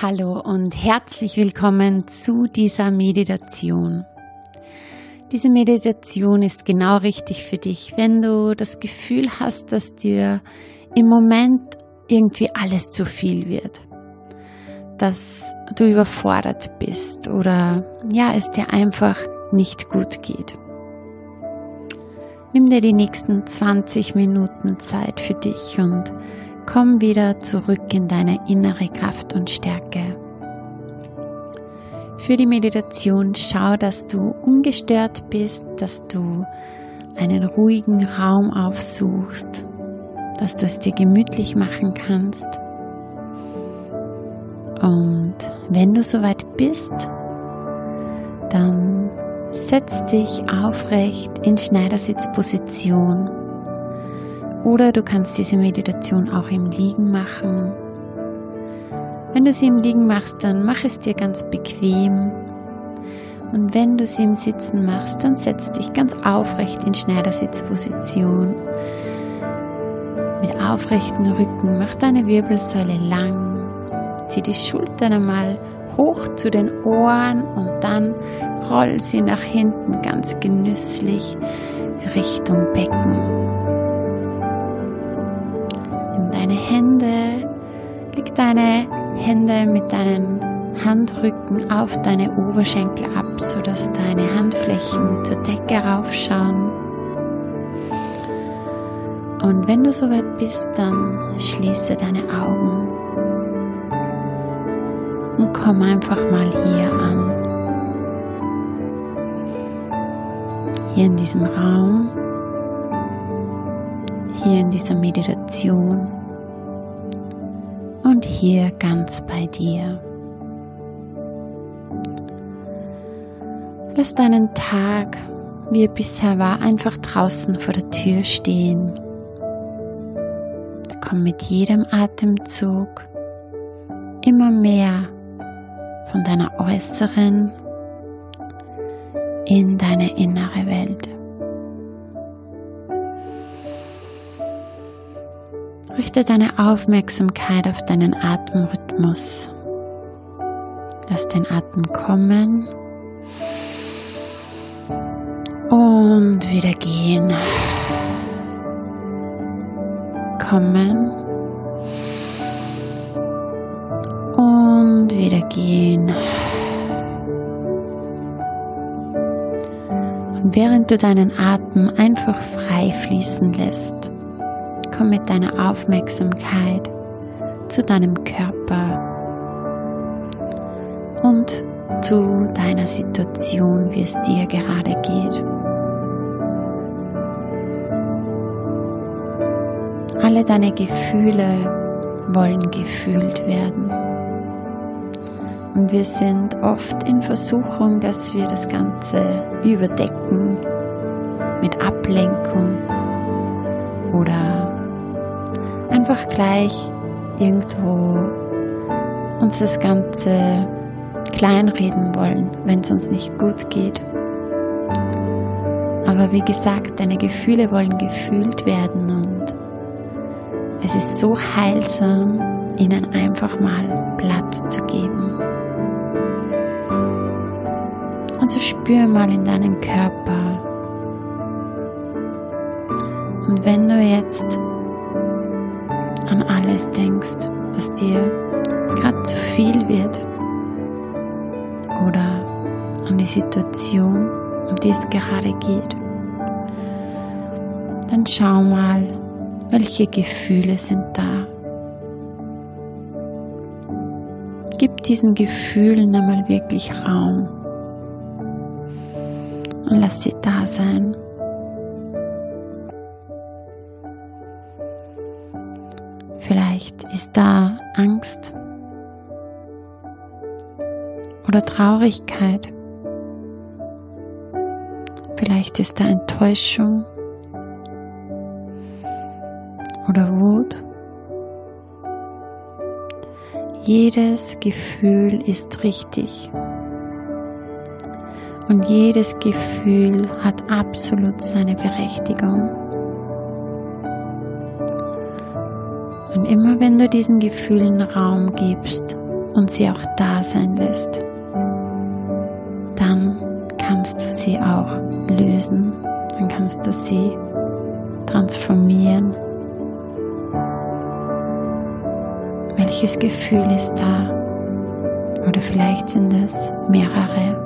Hallo und herzlich willkommen zu dieser Meditation. Diese Meditation ist genau richtig für dich, wenn du das Gefühl hast, dass dir im Moment irgendwie alles zu viel wird, dass du überfordert bist oder ja, es dir einfach nicht gut geht. Nimm dir die nächsten 20 Minuten Zeit für dich und Komm wieder zurück in deine innere Kraft und Stärke. Für die Meditation schau, dass du ungestört bist, dass du einen ruhigen Raum aufsuchst, dass du es dir gemütlich machen kannst. Und wenn du soweit bist, dann setz dich aufrecht in Schneidersitzposition oder du kannst diese Meditation auch im Liegen machen. Wenn du sie im Liegen machst, dann mach es dir ganz bequem. Und wenn du sie im Sitzen machst, dann setz dich ganz aufrecht in Schneidersitzposition. Mit aufrechten Rücken mach deine Wirbelsäule lang. Zieh die Schultern einmal hoch zu den Ohren und dann roll sie nach hinten ganz genüsslich Richtung Becken. Hände, leg deine Hände mit deinen Handrücken auf deine Oberschenkel ab, sodass deine Handflächen zur Decke raufschauen. Und wenn du soweit bist, dann schließe deine Augen und komm einfach mal hier an. Hier in diesem Raum, hier in dieser Meditation und hier ganz bei dir. Lass deinen Tag, wie er bisher war, einfach draußen vor der Tür stehen. Komm mit jedem Atemzug immer mehr von deiner äußeren in deine innere Welt. Richte deine Aufmerksamkeit auf deinen Atemrhythmus. Lass den Atem kommen und wieder gehen. Kommen und wieder gehen. Und während du deinen Atem einfach frei fließen lässt, komm mit deiner Aufmerksamkeit zu deinem Körper und zu deiner Situation, wie es dir gerade geht. Alle deine Gefühle wollen gefühlt werden. Und wir sind oft in Versuchung, dass wir das Ganze überdecken mit Ablenkung oder einfach gleich irgendwo uns das Ganze kleinreden wollen, wenn es uns nicht gut geht. Aber wie gesagt, deine Gefühle wollen gefühlt werden und es ist so heilsam, ihnen einfach mal Platz zu geben. Und so spür mal in deinen Körper. Und wenn du jetzt an alles denkst, was dir gerade zu viel wird oder an die Situation, um die es gerade geht, dann schau mal, welche Gefühle sind da. Gib diesen Gefühlen einmal wirklich Raum und lass sie da sein. Vielleicht ist da Angst oder Traurigkeit. Vielleicht ist da Enttäuschung oder Wut. Jedes Gefühl ist richtig. Und jedes Gefühl hat absolut seine Berechtigung. Immer wenn du diesen Gefühlen Raum gibst und sie auch da sein lässt, dann kannst du sie auch lösen, dann kannst du sie transformieren. Welches Gefühl ist da? Oder vielleicht sind es mehrere.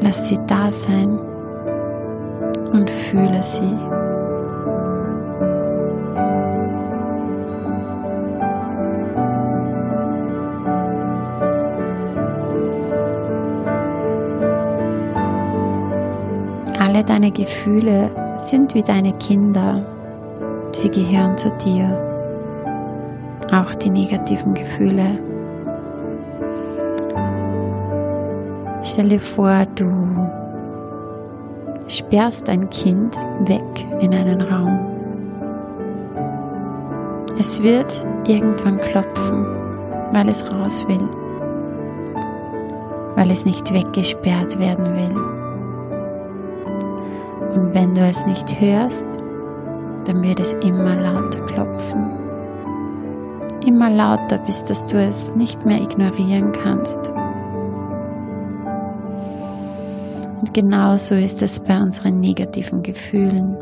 Lass sie da sein und fühle sie. Alle deine Gefühle sind wie deine Kinder. Sie gehören zu dir. Auch die negativen Gefühle. Stell dir vor, du sperrst ein Kind weg in einen Raum. Es wird irgendwann klopfen, weil es raus will, weil es nicht weggesperrt werden will. Und wenn du es nicht hörst, dann wird es immer lauter klopfen. Immer lauter, bis dass du es nicht mehr ignorieren kannst. Und genauso ist es bei unseren negativen Gefühlen.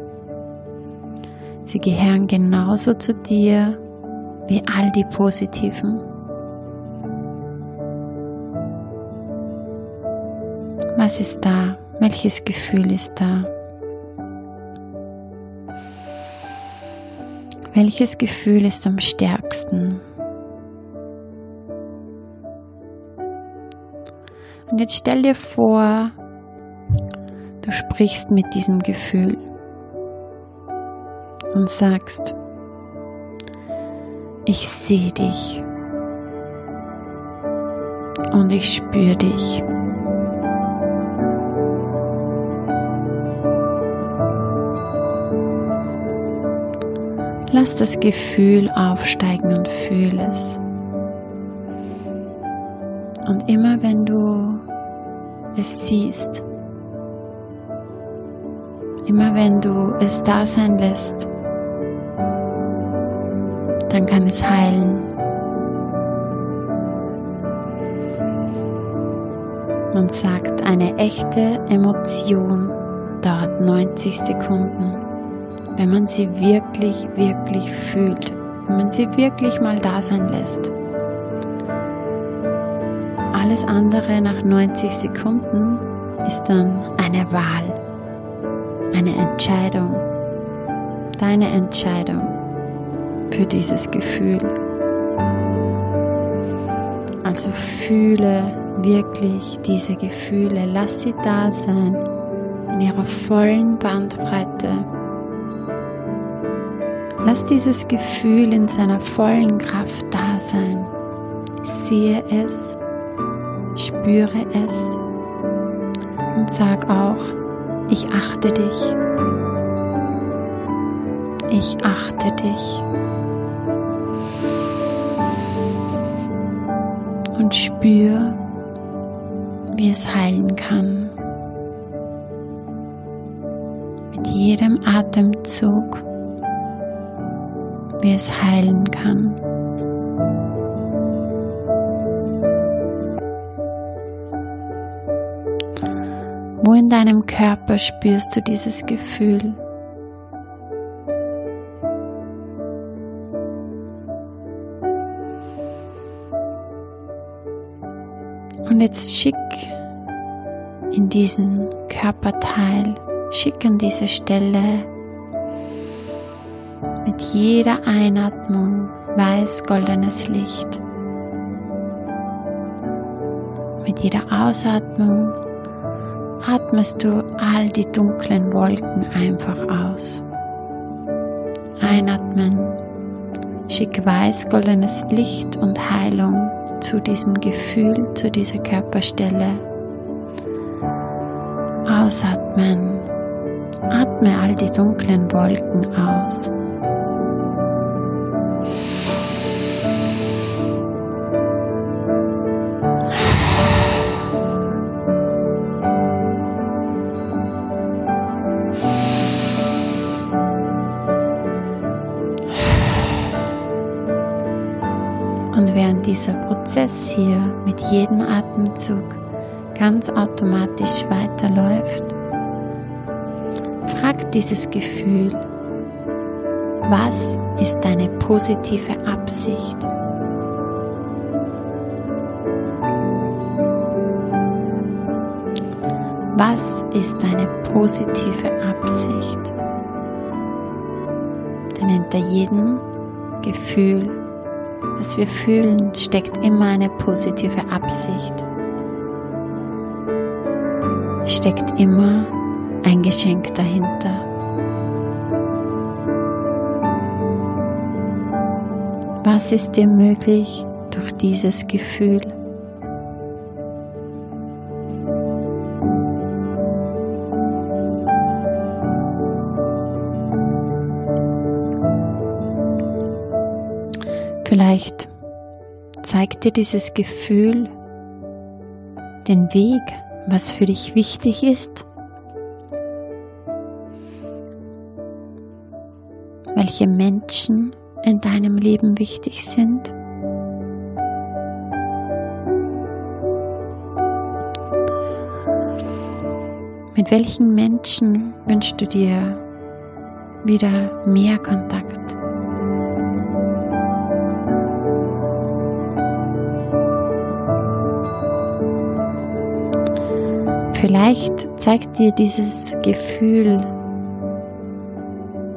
Sie gehören genauso zu dir wie all die positiven. Was ist da? Welches Gefühl ist da? Welches Gefühl ist am stärksten? Und jetzt stell dir vor, du sprichst mit diesem Gefühl und sagst, ich sehe dich und ich spüre dich. Lass das Gefühl aufsteigen und fühle es. Und immer wenn du es siehst, immer wenn du es da sein lässt, dann kann es heilen. Man sagt, eine echte Emotion dauert 90 Sekunden wenn man sie wirklich, wirklich fühlt, wenn man sie wirklich mal da sein lässt. Alles andere nach 90 Sekunden ist dann eine Wahl, eine Entscheidung, deine Entscheidung für dieses Gefühl. Also fühle wirklich diese Gefühle, lass sie da sein in ihrer vollen Bandbreite Lass dieses Gefühl in seiner vollen Kraft da sein. Sehe es, spüre es und sag auch, ich achte dich. Ich achte dich. Und spür, wie es heilen kann. Mit jedem Atemzug wie es heilen kann. Wo in deinem Körper spürst du dieses Gefühl? Und jetzt schick in diesen Körperteil, schick an diese Stelle mit jeder Einatmung weiß-goldenes Licht. Mit jeder Ausatmung atmest du all die dunklen Wolken einfach aus. Einatmen, schick weiß-goldenes Licht und Heilung zu diesem Gefühl, zu dieser Körperstelle. Ausatmen, atme all die dunklen Wolken aus. Dieser Prozess hier mit jedem Atemzug ganz automatisch weiterläuft, fragt dieses Gefühl, was ist deine positive Absicht? Was ist deine positive Absicht? Denn hinter jedem Gefühl, das wir fühlen, steckt immer eine positive Absicht. Steckt immer ein Geschenk dahinter. Was ist dir möglich durch dieses Gefühl? Zeigt dir dieses Gefühl den Weg, was für dich wichtig ist, welche Menschen in deinem Leben wichtig sind. Mit welchen Menschen wünschst du dir wieder mehr Kontakt? Vielleicht zeigt dir dieses Gefühl,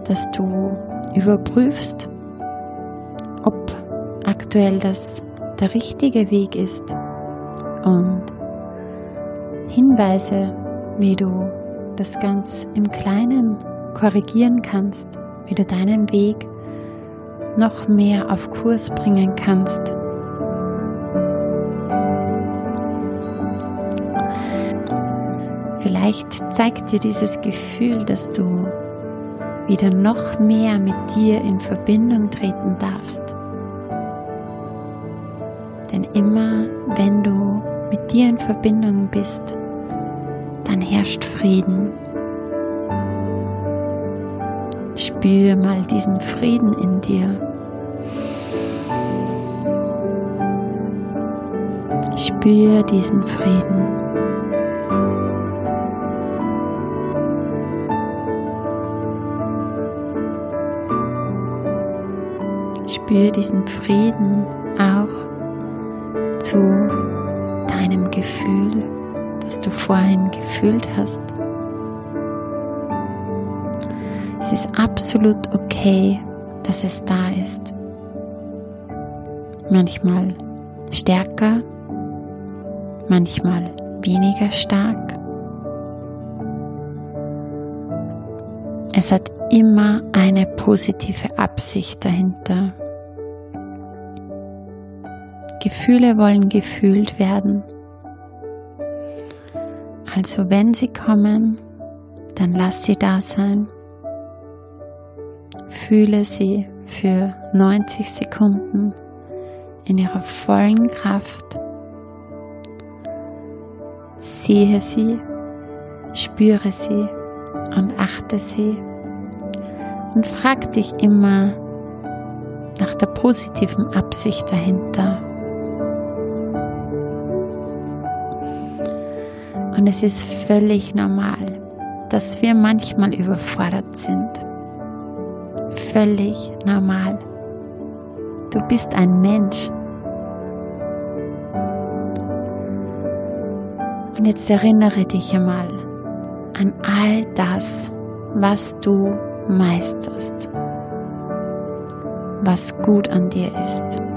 dass du überprüfst, ob aktuell das der richtige Weg ist und Hinweise, wie du das ganz im Kleinen korrigieren kannst, wie du deinen Weg noch mehr auf Kurs bringen kannst. Vielleicht zeigt dir dieses Gefühl, dass du wieder noch mehr mit dir in Verbindung treten darfst. Denn immer wenn du mit dir in Verbindung bist, dann herrscht Frieden. Spür mal diesen Frieden in dir. Spür diesen Frieden. Spür diesen Frieden auch zu deinem Gefühl, das du vorhin gefühlt hast. Es ist absolut okay, dass es da ist. Manchmal stärker, manchmal weniger stark. Es hat immer eine positive Absicht dahinter. Gefühle wollen gefühlt werden. Also wenn sie kommen, dann lass sie da sein. Fühle sie für 90 Sekunden in ihrer vollen Kraft. Sehe sie, spüre sie und achte sie und frag dich immer nach der positiven Absicht dahinter. Und es ist völlig normal, dass wir manchmal überfordert sind. Völlig normal. Du bist ein Mensch. Und jetzt erinnere dich einmal an all das, was du meisterst, was gut an dir ist.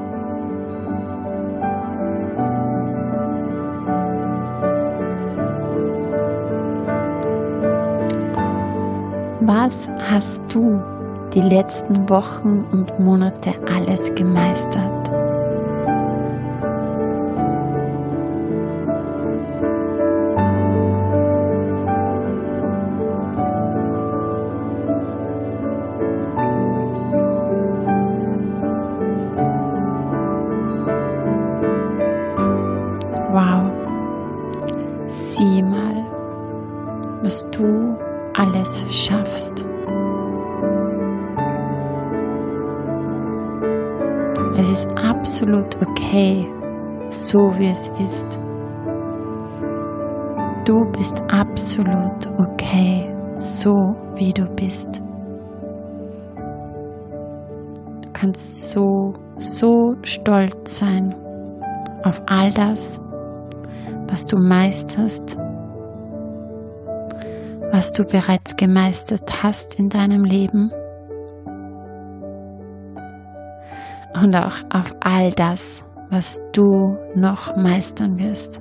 Was hast du die letzten Wochen und Monate alles gemeistert? Absolut okay, so wie es ist. Du bist absolut okay, so wie du bist. Du kannst so, so stolz sein auf all das, was du meisterst, was du bereits gemeistert hast in deinem Leben und auch auf all das, was du noch meistern wirst.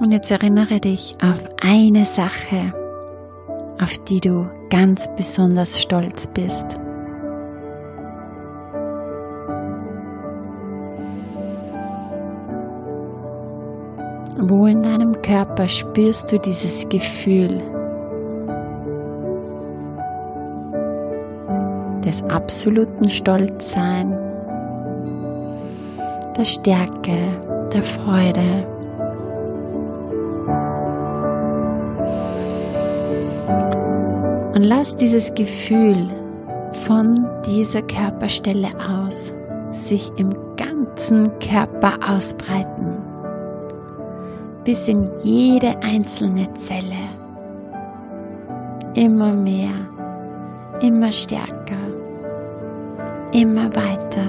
Und jetzt erinnere dich auf eine Sache, auf die du ganz besonders stolz bist. Wo in deinem Körper spürst du dieses Gefühl des absoluten Stolzsein, der Stärke, der Freude? Und lass dieses Gefühl von dieser Körperstelle aus sich im ganzen Körper ausbreiten, bis in jede einzelne Zelle. Immer mehr, immer stärker, immer weiter,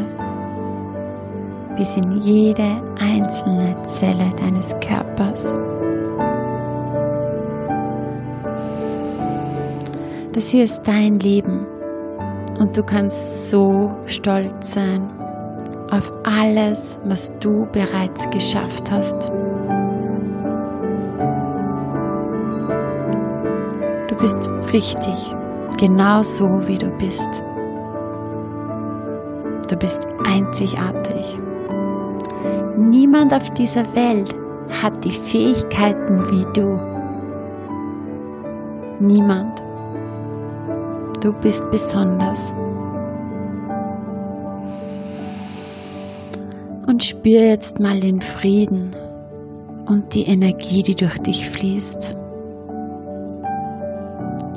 bis in jede einzelne Zelle deines Körpers. Das hier ist dein Leben und du kannst so stolz sein auf alles, was du bereits geschafft hast. Du bist richtig, genau so wie du bist. Du bist einzigartig. Niemand auf dieser Welt hat die Fähigkeiten wie du. Niemand. Du bist besonders. Und spür jetzt mal den Frieden und die Energie, die durch dich fließt.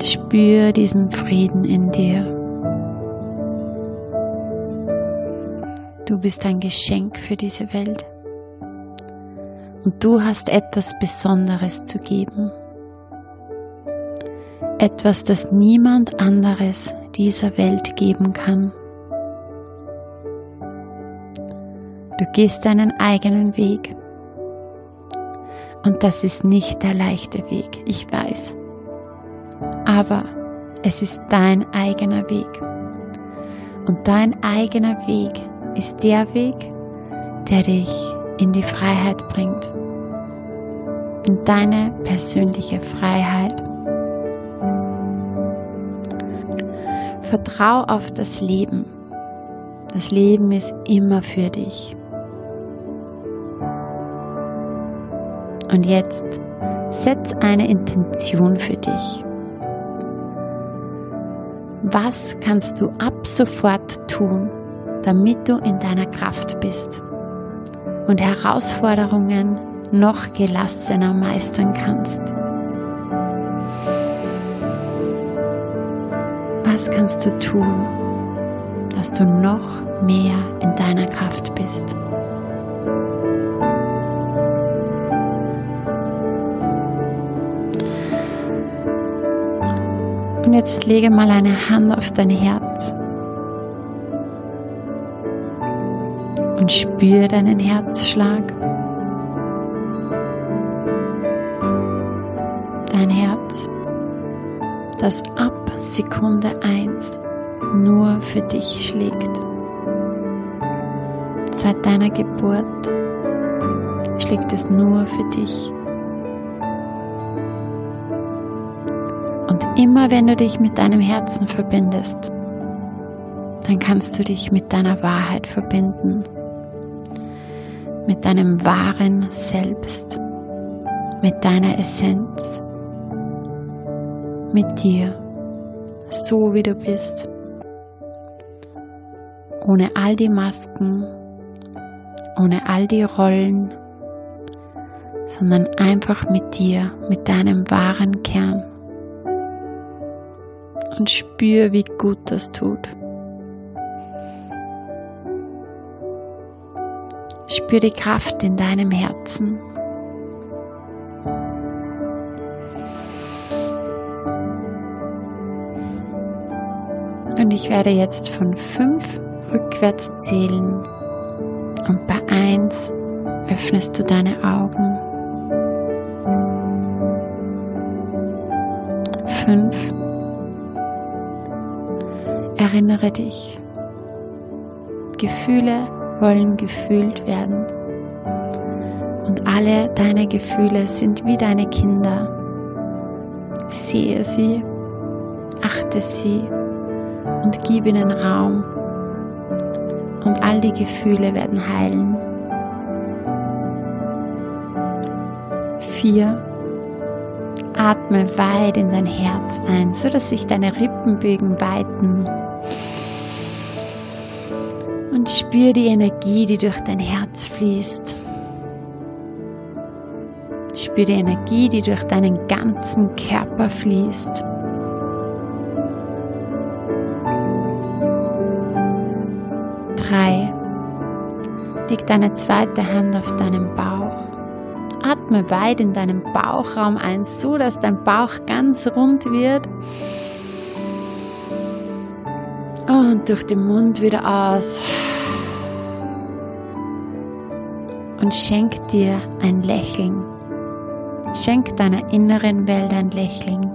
Spür diesen Frieden in dir. Bist ein Geschenk für diese Welt. Und du hast etwas Besonderes zu geben etwas, das niemand anderes dieser Welt geben kann. Du gehst deinen eigenen Weg. Und das ist nicht der leichte Weg, ich weiß. Aber es ist dein eigener Weg. Und dein eigener Weg ist der Weg, der dich in die Freiheit bringt. In deine persönliche Freiheit. Vertrau auf das Leben. Das Leben ist immer für dich. Und jetzt setz eine Intention für dich. Was kannst du ab sofort tun, damit du in deiner Kraft bist und Herausforderungen noch gelassener meistern kannst? Was kannst du tun, dass du noch mehr in deiner Kraft bist? Und jetzt lege mal eine Hand auf dein Herz und spüre deinen Herzschlag. Dein Herz, das ab Sekunde 1 nur für dich schlägt. Seit deiner Geburt schlägt es nur für dich. Und immer wenn du dich mit deinem Herzen verbindest, dann kannst du dich mit deiner Wahrheit verbinden, mit deinem wahren Selbst, mit deiner Essenz, mit dir so wie du bist. Ohne all die Masken, ohne all die Rollen, sondern einfach mit dir, mit deinem wahren Kern. und spür, wie gut das tut. Spür die Kraft in deinem Herzen. Und ich werde jetzt von fünf rückwärts zählen. Und bei eins öffnest du deine Augen. Fünf. Erinnere dich. Gefühle wollen gefühlt werden. Und alle deine Gefühle sind wie deine Kinder. Sehe sie, achte sie und gib ihnen Raum. Und all die Gefühle werden heilen. Vier. Atme weit in dein Herz ein, so dass sich deine Rippenbögen weiten. Spür die Energie, die durch dein Herz fließt. Spür die Energie, die durch deinen ganzen Körper fließt. Drei. Leg deine zweite Hand auf deinen Bauch. Atme weit in deinem Bauchraum ein, so dass dein Bauch ganz rund wird. Und durch den Mund wieder aus. Und schenk dir ein Lächeln. Schenk deiner inneren Welt ein Lächeln.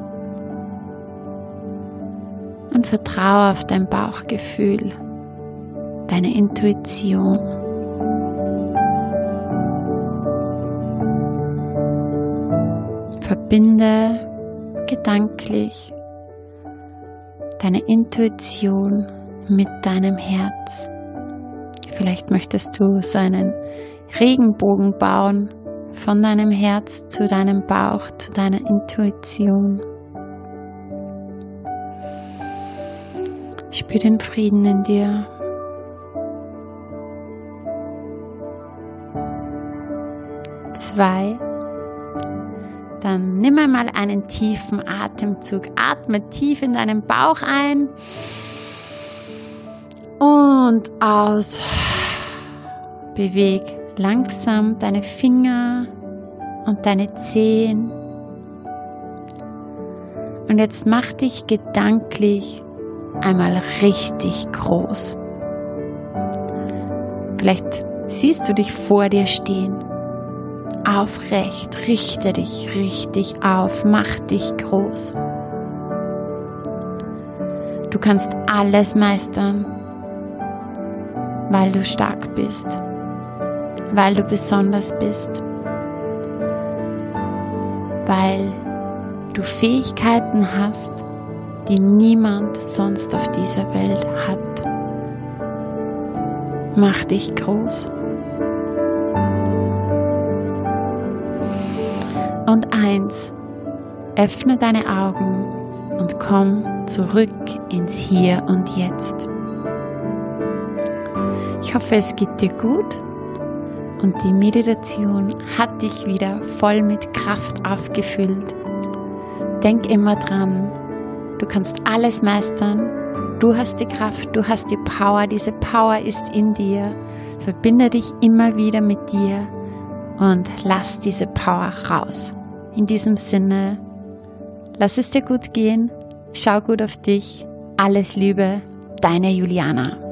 Und vertraue auf dein Bauchgefühl deine Intuition. Verbinde gedanklich deine Intuition mit deinem Herz. Vielleicht möchtest du so einen Regenbogen bauen von deinem Herz zu deinem Bauch, zu deiner Intuition. Spür den Frieden in dir. zwei. Dann nimm einmal einen tiefen Atemzug. Atme tief in deinen Bauch ein und aus. Beweg langsam deine Finger und deine Zehen. Und jetzt mach dich gedanklich einmal richtig groß. Vielleicht siehst du dich vor dir stehen aufrecht, richte dich richtig auf, mach dich groß. Du kannst alles meistern, weil du stark bist, weil du besonders bist, weil du Fähigkeiten hast, die niemand sonst auf dieser Welt hat. Mach dich groß. Und eins, öffne deine Augen und komm zurück ins Hier und Jetzt. Ich hoffe, es geht dir gut und die Meditation hat dich wieder voll mit Kraft aufgefüllt. Denk immer dran, du kannst alles meistern. Du hast die Kraft, du hast die Power, diese Power ist in dir. Verbinde dich immer wieder mit dir und lass diese Power raus. In diesem Sinne, lass es dir gut gehen, schau gut auf dich, alles Liebe, deine Juliana.